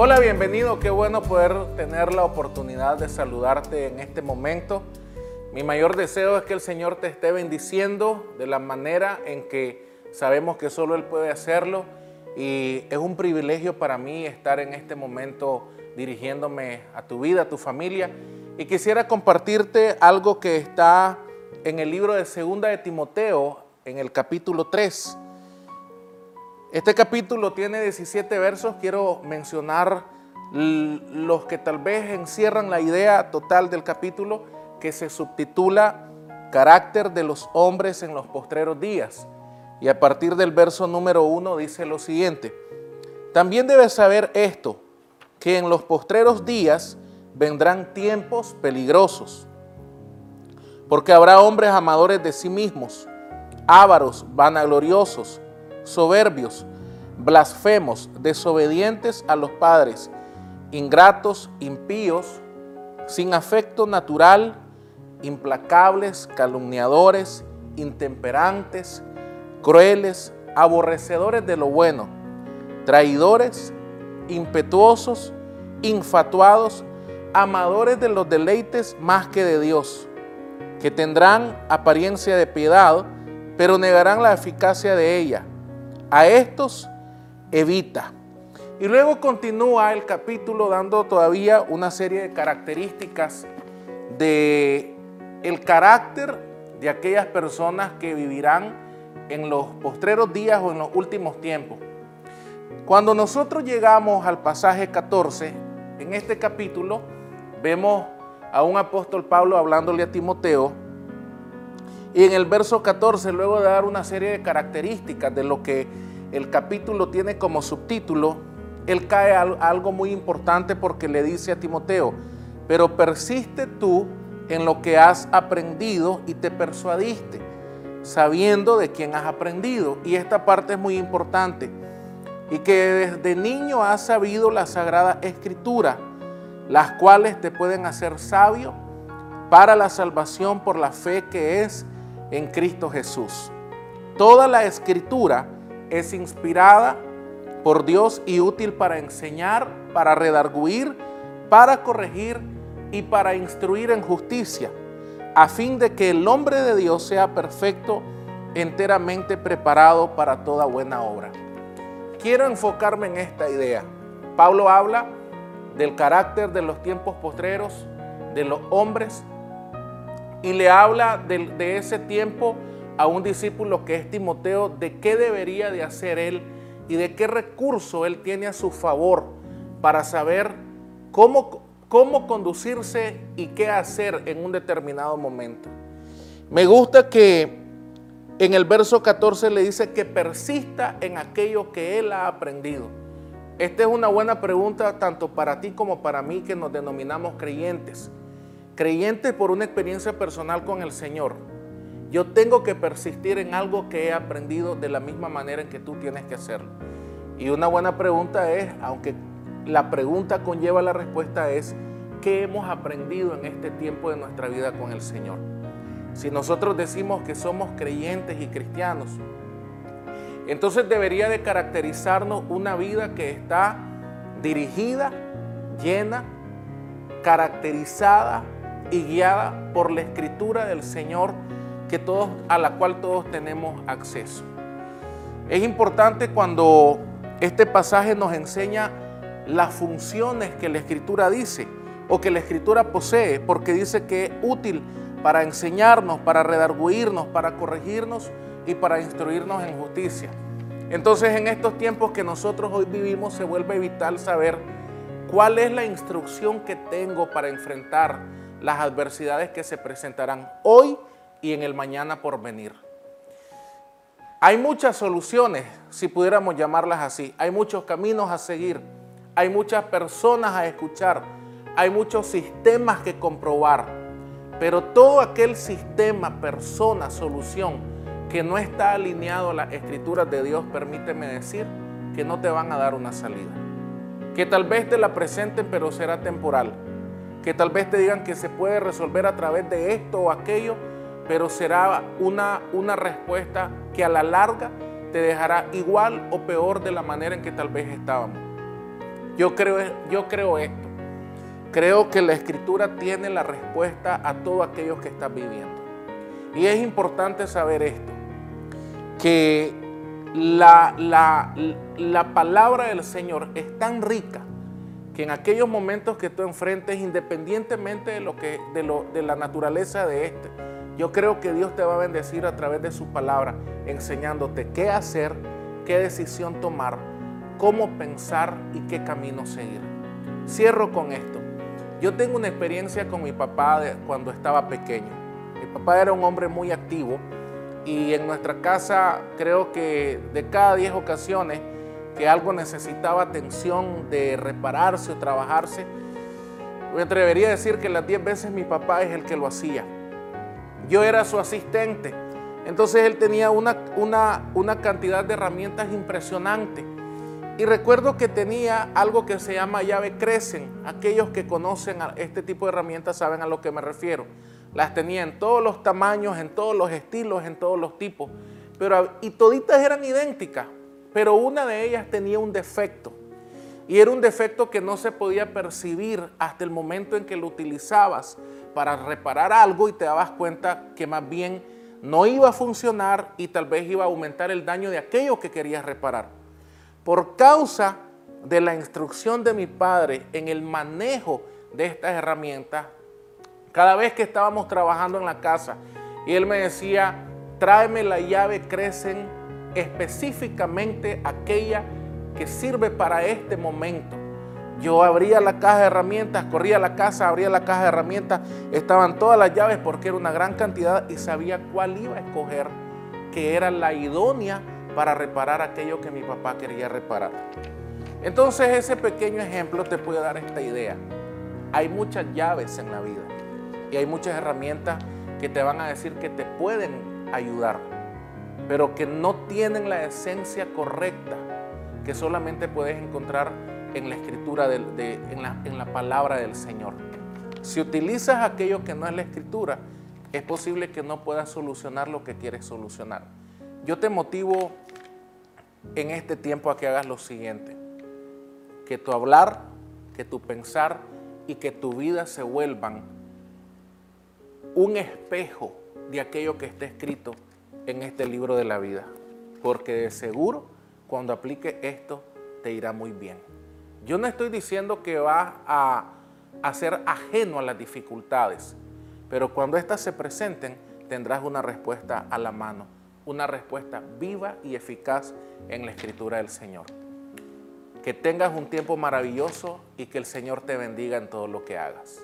Hola, bienvenido. Qué bueno poder tener la oportunidad de saludarte en este momento. Mi mayor deseo es que el Señor te esté bendiciendo de la manera en que sabemos que solo Él puede hacerlo. Y es un privilegio para mí estar en este momento dirigiéndome a tu vida, a tu familia. Y quisiera compartirte algo que está en el libro de Segunda de Timoteo, en el capítulo 3. Este capítulo tiene 17 versos. Quiero mencionar los que tal vez encierran la idea total del capítulo que se subtitula Carácter de los hombres en los postreros días. Y a partir del verso número 1 dice lo siguiente. También debes saber esto, que en los postreros días vendrán tiempos peligrosos, porque habrá hombres amadores de sí mismos, ávaros, vanagloriosos, soberbios, blasfemos, desobedientes a los padres, ingratos, impíos, sin afecto natural, implacables, calumniadores, intemperantes, crueles, aborrecedores de lo bueno, traidores, impetuosos, infatuados, amadores de los deleites más que de Dios, que tendrán apariencia de piedad, pero negarán la eficacia de ella a estos evita. Y luego continúa el capítulo dando todavía una serie de características de el carácter de aquellas personas que vivirán en los postreros días o en los últimos tiempos. Cuando nosotros llegamos al pasaje 14, en este capítulo vemos a un apóstol Pablo hablándole a Timoteo y en el verso 14, luego de dar una serie de características de lo que el capítulo tiene como subtítulo, él cae a algo muy importante porque le dice a Timoteo, pero persiste tú en lo que has aprendido y te persuadiste, sabiendo de quién has aprendido. Y esta parte es muy importante. Y que desde niño has sabido la sagrada escritura, las cuales te pueden hacer sabio para la salvación por la fe que es en Cristo Jesús. Toda la escritura es inspirada por Dios y útil para enseñar, para redarguir, para corregir y para instruir en justicia, a fin de que el hombre de Dios sea perfecto, enteramente preparado para toda buena obra. Quiero enfocarme en esta idea. Pablo habla del carácter de los tiempos postreros, de los hombres, y le habla de, ese tiempo a un discípulo que es Timoteo, de qué debería de hacer él y de qué recurso él tiene a su favor para saber cómo, cómo conducirse y qué hacer en un determinado momento. Me gusta que en el verso 14 le dice que persista en aquello que él ha aprendido. Esta es una buena pregunta tanto para ti como para mí que nos denominamos creyentes creyente por una experiencia personal con el Señor, yo tengo que persistir en algo que he aprendido de la misma manera en que tú tienes que hacerlo. Y una buena pregunta es, aunque la pregunta conlleva la respuesta es, ¿qué hemos aprendido en este tiempo de nuestra vida con el Señor? Si nosotros decimos que somos creyentes y cristianos, entonces debería de caracterizarnos una vida que está dirigida, llena, caracterizada y guiada por la escritura del Señor que todos, a la cual todos tenemos acceso. Es importante cuando este pasaje nos enseña las funciones que la escritura dice o que la escritura posee, porque dice que es útil para enseñarnos, para redarguirnos, para corregirnos y para instruirnos en justicia. Entonces en estos tiempos que nosotros hoy vivimos se vuelve vital saber cuál es la instrucción que tengo para enfrentar las adversidades que se presentarán hoy y en el mañana por venir. Hay muchas soluciones, si pudiéramos llamarlas así. Hay muchos caminos a seguir. Hay muchas personas a escuchar. Hay muchos sistemas que comprobar. Pero todo aquel sistema, persona, solución que no está alineado a las escrituras de Dios, permíteme decir que no te van a dar una salida. Que tal vez te la presenten, pero será temporal que tal vez te digan que se puede resolver a través de esto o aquello, pero será una, una respuesta que a la larga te dejará igual o peor de la manera en que tal vez estábamos. Yo creo, yo creo esto. Creo que la escritura tiene la respuesta a todo aquello que estás viviendo. Y es importante saber esto, que la, la, palabra del Señor es tan rica que en aquellos momentos que tú enfrentes, independientemente de, lo que, de, lo, de la naturaleza de este, yo creo que Dios te va a bendecir a través de su palabra, enseñándote qué hacer, qué decisión tomar, cómo pensar y qué camino seguir. Cierro con esto. Yo tengo una experiencia con mi papá cuando estaba pequeño. Mi papá era un hombre muy activo y en nuestra casa creo que de cada 10 ocasiones que algo necesitaba atención de repararse o trabajarse, me atrevería a decir que las 10 veces mi papá es el que lo hacía. Yo era su asistente. Entonces él tenía una, una, una cantidad de herramientas impresionante. Y recuerdo que tenía algo que se llama llave crecen. Aquellos que conocen este tipo de herramientas saben a lo que me refiero. Las tenía en todos los tamaños, en todos los estilos, en todos los tipos. Pero, y toditas eran idénticas, pero una de ellas tenía un defecto. Y era un defecto que no se podía percibir hasta el momento en que lo utilizabas para reparar algo y te dabas cuenta que más bien no iba a funcionar y tal vez iba a aumentar el daño de aquello que querías reparar. Por causa de la instrucción de mi padre en el manejo de estas herramientas, cada vez que estábamos trabajando en la casa y él me decía, tráeme la llave crecen específicamente aquella que sirve para este momento. Yo abría la caja de herramientas, corría a la casa, abría la caja de herramientas, estaban todas las llaves porque era una gran cantidad y sabía cuál iba a escoger, que era la idónea para reparar aquello que mi papá quería reparar. Entonces ese pequeño ejemplo te puede dar esta idea. Hay muchas llaves en la vida y hay muchas herramientas que te van a decir que te pueden ayudar, pero que no tienen la esencia correcta que solamente puedes encontrar en la escritura, de, en, la, en la palabra del Señor. Si utilizas aquello que no es la escritura, es posible que no puedas solucionar lo que quieres solucionar. Yo te motivo en este tiempo a que hagas lo siguiente, que tu hablar, que tu pensar y que tu vida se vuelvan un espejo de aquello que está escrito en este libro de la vida, porque de seguro cuando aplique esto te irá muy bien. Yo no estoy diciendo que vas a, ser ajeno a las dificultades, pero cuando éstas se presenten tendrás una respuesta a la mano, una respuesta viva y eficaz en la escritura del Señor. Que tengas un tiempo maravilloso y que el Señor te bendiga en todo lo que hagas.